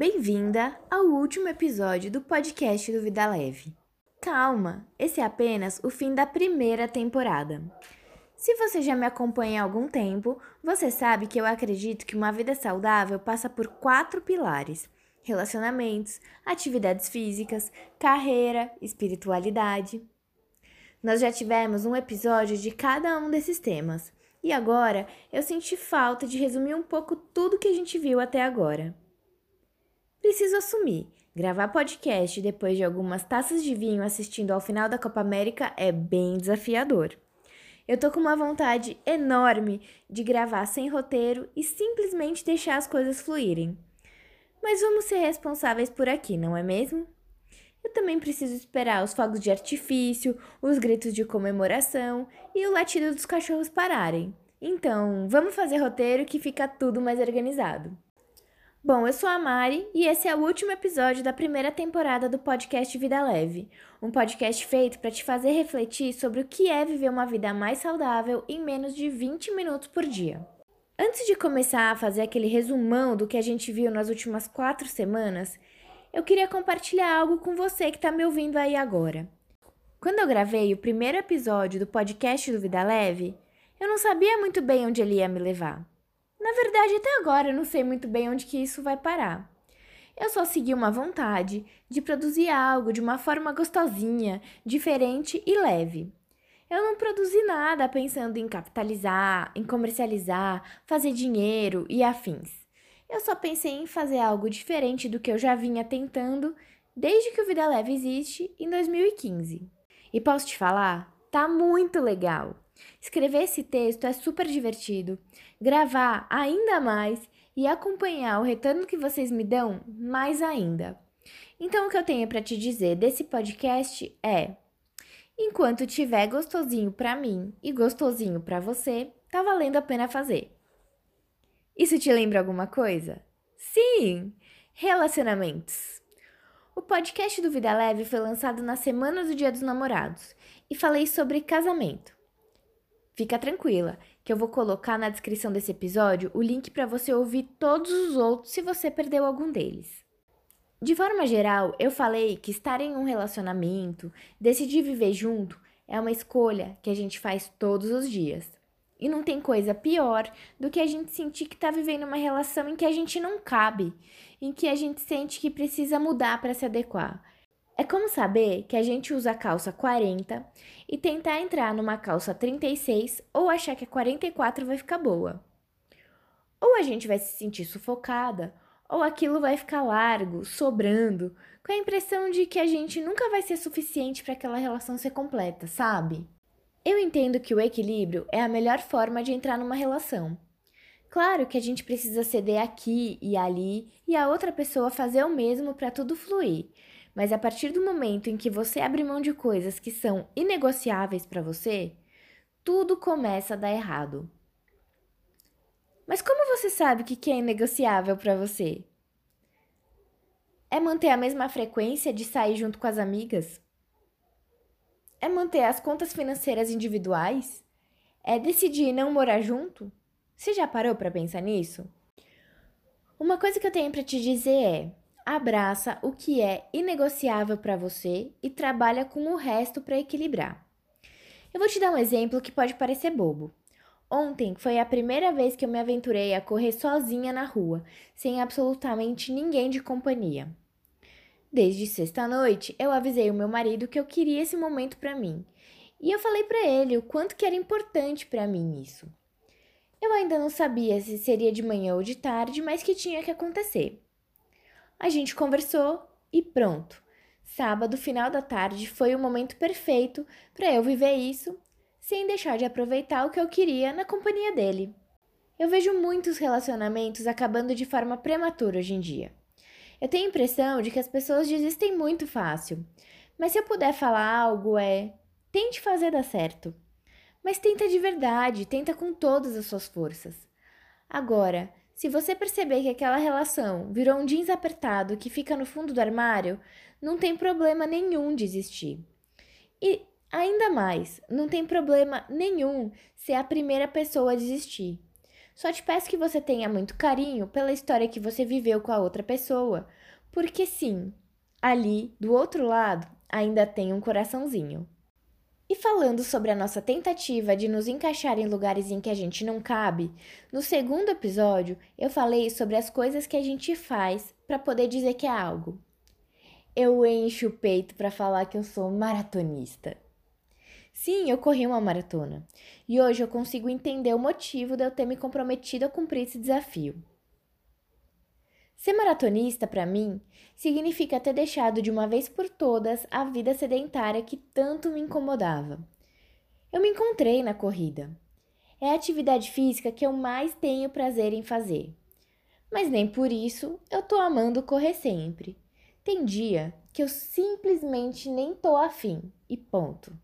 Bem-vinda ao último episódio do podcast do Vida Leve. Calma, esse é apenas o fim da primeira temporada. Se você já me acompanha há algum tempo, você sabe que eu acredito que uma vida saudável passa por quatro pilares: relacionamentos, atividades físicas, carreira, espiritualidade. Nós já tivemos um episódio de cada um desses temas, e agora eu senti falta de resumir um pouco tudo que a gente viu até agora. Preciso assumir, gravar podcast depois de algumas taças de vinho assistindo ao final da Copa América é bem desafiador. Eu tô com uma vontade enorme de gravar sem roteiro e simplesmente deixar as coisas fluírem. Mas vamos ser responsáveis por aqui, não é mesmo? Eu também preciso esperar os fogos de artifício, os gritos de comemoração e o latido dos cachorros pararem. Então, vamos fazer roteiro que fica tudo mais organizado. Bom, eu sou a Mari e esse é o último episódio da primeira temporada do podcast Vida Leve, um podcast feito para te fazer refletir sobre o que é viver uma vida mais saudável em menos de 20 minutos por dia. Antes de começar a fazer aquele resumão do que a gente viu nas últimas quatro semanas, eu queria compartilhar algo com você que está me ouvindo aí agora. Quando eu gravei o primeiro episódio do podcast do Vida Leve, eu não sabia muito bem onde ele ia me levar. Na verdade, até agora eu não sei muito bem onde que isso vai parar. Eu só segui uma vontade de produzir algo de uma forma gostosinha, diferente e leve. Eu não produzi nada pensando em capitalizar, em comercializar, fazer dinheiro e afins. Eu só pensei em fazer algo diferente do que eu já vinha tentando desde que o Vida Leve existe em 2015. E posso te falar, tá muito legal. Escrever esse texto é super divertido, gravar ainda mais e acompanhar o retorno que vocês me dão mais ainda. Então, o que eu tenho para te dizer desse podcast é: enquanto tiver gostosinho para mim e gostosinho para você, tá valendo a pena fazer. Isso te lembra alguma coisa? Sim! Relacionamentos. O podcast do Vida Leve foi lançado na semana do Dia dos Namorados e falei sobre casamento. Fica tranquila, que eu vou colocar na descrição desse episódio o link para você ouvir todos os outros se você perdeu algum deles. De forma geral, eu falei que estar em um relacionamento, decidir viver junto, é uma escolha que a gente faz todos os dias. E não tem coisa pior do que a gente sentir que está vivendo uma relação em que a gente não cabe, em que a gente sente que precisa mudar para se adequar. É como saber que a gente usa a calça 40 e tentar entrar numa calça 36 ou achar que a 44 vai ficar boa. Ou a gente vai se sentir sufocada, ou aquilo vai ficar largo, sobrando, com a impressão de que a gente nunca vai ser suficiente para aquela relação ser completa, sabe? Eu entendo que o equilíbrio é a melhor forma de entrar numa relação. Claro que a gente precisa ceder aqui e ali e a outra pessoa fazer o mesmo para tudo fluir, mas a partir do momento em que você abre mão de coisas que são inegociáveis para você, tudo começa a dar errado. Mas como você sabe o que é inegociável para você? É manter a mesma frequência de sair junto com as amigas? É manter as contas financeiras individuais? É decidir não morar junto? Você já parou para pensar nisso? Uma coisa que eu tenho para te dizer é: abraça o que é inegociável para você e trabalha com o resto para equilibrar. Eu vou te dar um exemplo que pode parecer bobo. Ontem foi a primeira vez que eu me aventurei a correr sozinha na rua, sem absolutamente ninguém de companhia. Desde sexta-noite, eu avisei o meu marido que eu queria esse momento para mim, e eu falei para ele o quanto que era importante para mim isso. Eu ainda não sabia se seria de manhã ou de tarde, mas que tinha que acontecer. A gente conversou e pronto. Sábado, final da tarde, foi o momento perfeito para eu viver isso sem deixar de aproveitar o que eu queria na companhia dele. Eu vejo muitos relacionamentos acabando de forma prematura hoje em dia. Eu tenho a impressão de que as pessoas desistem muito fácil. Mas se eu puder falar algo é: tente fazer dar certo. Mas tenta de verdade, tenta com todas as suas forças. Agora, se você perceber que aquela relação virou um jeans apertado que fica no fundo do armário, não tem problema nenhum desistir. E ainda mais, não tem problema nenhum ser a primeira pessoa a desistir. Só te peço que você tenha muito carinho pela história que você viveu com a outra pessoa, porque sim, ali, do outro lado, ainda tem um coraçãozinho. E falando sobre a nossa tentativa de nos encaixar em lugares em que a gente não cabe, no segundo episódio eu falei sobre as coisas que a gente faz para poder dizer que é algo. Eu encho o peito para falar que eu sou maratonista. Sim, eu corri uma maratona. E hoje eu consigo entender o motivo de eu ter me comprometido a cumprir esse desafio. Ser maratonista, para mim, significa ter deixado de uma vez por todas a vida sedentária que tanto me incomodava. Eu me encontrei na corrida. É a atividade física que eu mais tenho prazer em fazer. Mas nem por isso eu tô amando correr sempre. Tem dia que eu simplesmente nem tô afim e ponto.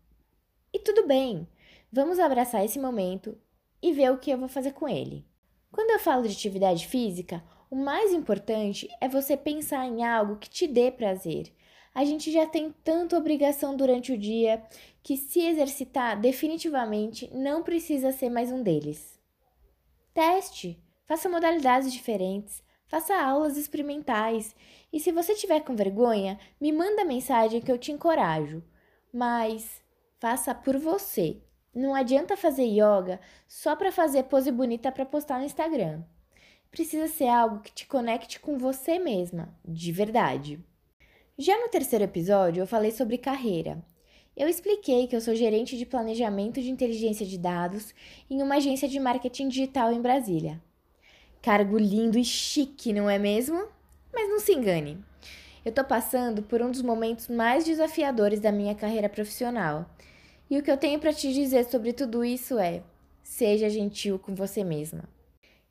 E tudo bem, vamos abraçar esse momento e ver o que eu vou fazer com ele. Quando eu falo de atividade física, o mais importante é você pensar em algo que te dê prazer. A gente já tem tanta obrigação durante o dia que se exercitar definitivamente não precisa ser mais um deles. Teste, faça modalidades diferentes, faça aulas experimentais e se você tiver com vergonha, me manda mensagem que eu te encorajo. Mas Faça por você. Não adianta fazer yoga só para fazer pose bonita para postar no Instagram. Precisa ser algo que te conecte com você mesma, de verdade. Já no terceiro episódio, eu falei sobre carreira. Eu expliquei que eu sou gerente de planejamento de inteligência de dados em uma agência de marketing digital em Brasília. Cargo lindo e chique, não é mesmo? Mas não se engane. Eu tô passando por um dos momentos mais desafiadores da minha carreira profissional e o que eu tenho para te dizer sobre tudo isso é: seja gentil com você mesma.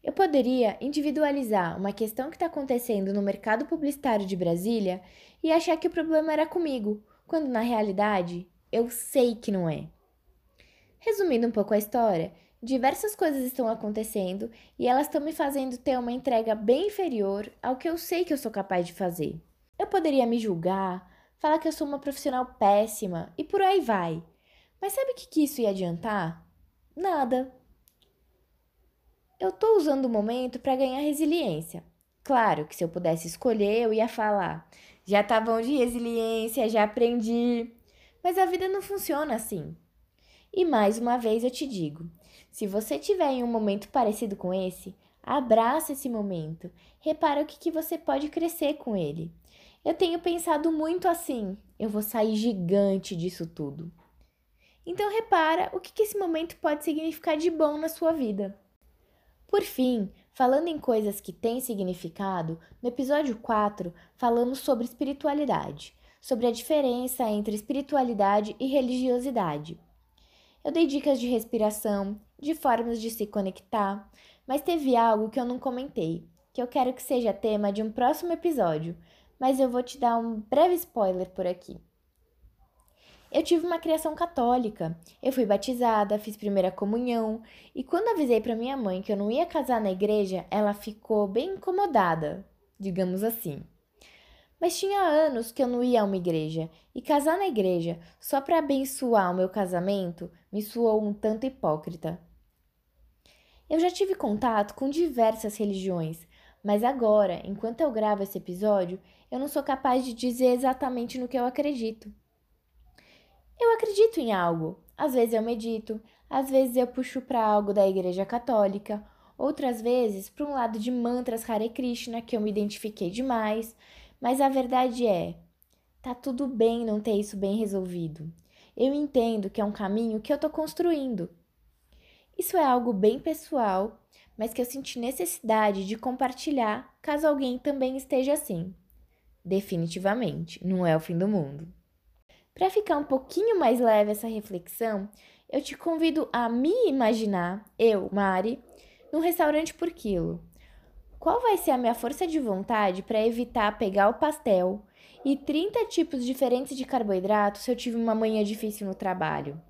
Eu poderia individualizar uma questão que está acontecendo no mercado publicitário de Brasília e achar que o problema era comigo, quando na realidade eu sei que não é. Resumindo um pouco a história, diversas coisas estão acontecendo e elas estão me fazendo ter uma entrega bem inferior ao que eu sei que eu sou capaz de fazer. Eu poderia me julgar, falar que eu sou uma profissional péssima e por aí vai. Mas sabe o que, que isso ia adiantar? Nada. Eu tô usando o momento para ganhar resiliência. Claro que se eu pudesse escolher, eu ia falar: já tá bom de resiliência, já aprendi. Mas a vida não funciona assim. E mais uma vez eu te digo: se você tiver em um momento parecido com esse, abraça esse momento. Repara o que, que você pode crescer com ele. Eu tenho pensado muito assim: eu vou sair gigante disso tudo. Então repara o que, que esse momento pode significar de bom na sua vida. Por fim, falando em coisas que têm significado, no episódio 4 falamos sobre espiritualidade, sobre a diferença entre espiritualidade e religiosidade. Eu dei dicas de respiração, de formas de se conectar, mas teve algo que eu não comentei, que eu quero que seja tema de um próximo episódio, mas eu vou te dar um breve spoiler por aqui. Eu tive uma criação católica. Eu fui batizada, fiz primeira comunhão, e quando avisei para minha mãe que eu não ia casar na igreja, ela ficou bem incomodada, digamos assim. Mas tinha anos que eu não ia a uma igreja, e casar na igreja só para abençoar o meu casamento me soou um tanto hipócrita. Eu já tive contato com diversas religiões, mas agora, enquanto eu gravo esse episódio, eu não sou capaz de dizer exatamente no que eu acredito. Eu acredito em algo. Às vezes eu medito, às vezes eu puxo para algo da Igreja Católica, outras vezes para um lado de mantras Hare Krishna que eu me identifiquei demais, mas a verdade é, tá tudo bem não ter isso bem resolvido. Eu entendo que é um caminho que eu tô construindo. Isso é algo bem pessoal, mas que eu senti necessidade de compartilhar caso alguém também esteja assim. Definitivamente, não é o fim do mundo. Para ficar um pouquinho mais leve essa reflexão, eu te convido a me imaginar, eu, Mari, num restaurante por quilo. Qual vai ser a minha força de vontade para evitar pegar o pastel e 30 tipos diferentes de carboidrato se eu tive uma manhã difícil no trabalho?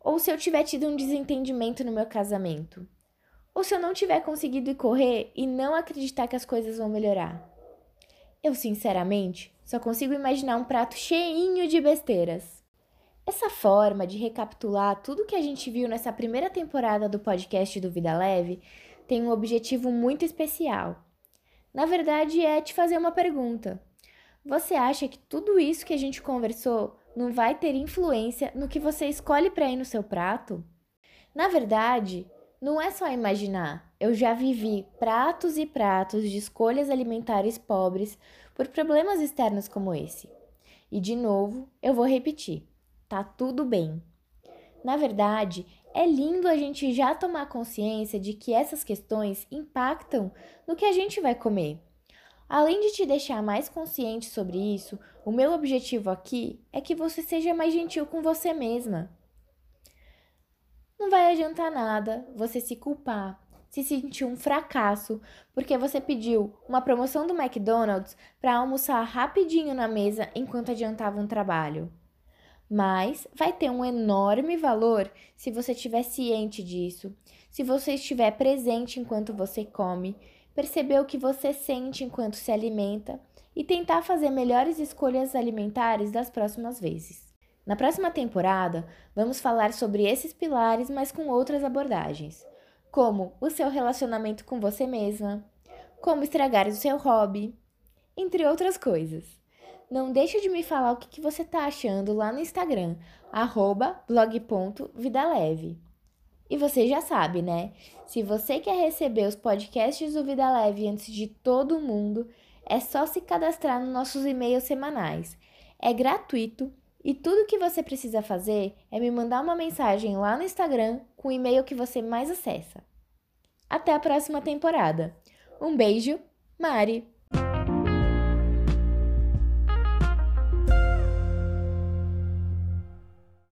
Ou se eu tiver tido um desentendimento no meu casamento? Ou se eu não tiver conseguido correr e não acreditar que as coisas vão melhorar? Eu, sinceramente, só consigo imaginar um prato cheinho de besteiras. Essa forma de recapitular tudo que a gente viu nessa primeira temporada do podcast do Vida Leve tem um objetivo muito especial. Na verdade, é te fazer uma pergunta. Você acha que tudo isso que a gente conversou não vai ter influência no que você escolhe para ir no seu prato? Na verdade, não é só imaginar. Eu já vivi pratos e pratos de escolhas alimentares pobres por problemas externos como esse. E de novo, eu vou repetir: tá tudo bem. Na verdade, é lindo a gente já tomar consciência de que essas questões impactam no que a gente vai comer. Além de te deixar mais consciente sobre isso, o meu objetivo aqui é que você seja mais gentil com você mesma. Não vai adiantar nada você se culpar, se sentir um fracasso porque você pediu uma promoção do McDonald's para almoçar rapidinho na mesa enquanto adiantava um trabalho. Mas vai ter um enorme valor se você estiver ciente disso, se você estiver presente enquanto você come perceber o que você sente enquanto se alimenta e tentar fazer melhores escolhas alimentares das próximas vezes. Na próxima temporada, vamos falar sobre esses pilares, mas com outras abordagens, como o seu relacionamento com você mesma, como estragar o seu hobby, entre outras coisas. Não deixe de me falar o que você está achando lá no Instagram, blog.vidaleve. E você já sabe, né? Se você quer receber os podcasts do Vida Leve antes de todo mundo, é só se cadastrar nos nossos e-mails semanais. É gratuito e tudo que você precisa fazer é me mandar uma mensagem lá no Instagram com o e-mail que você mais acessa. Até a próxima temporada. Um beijo, Mari!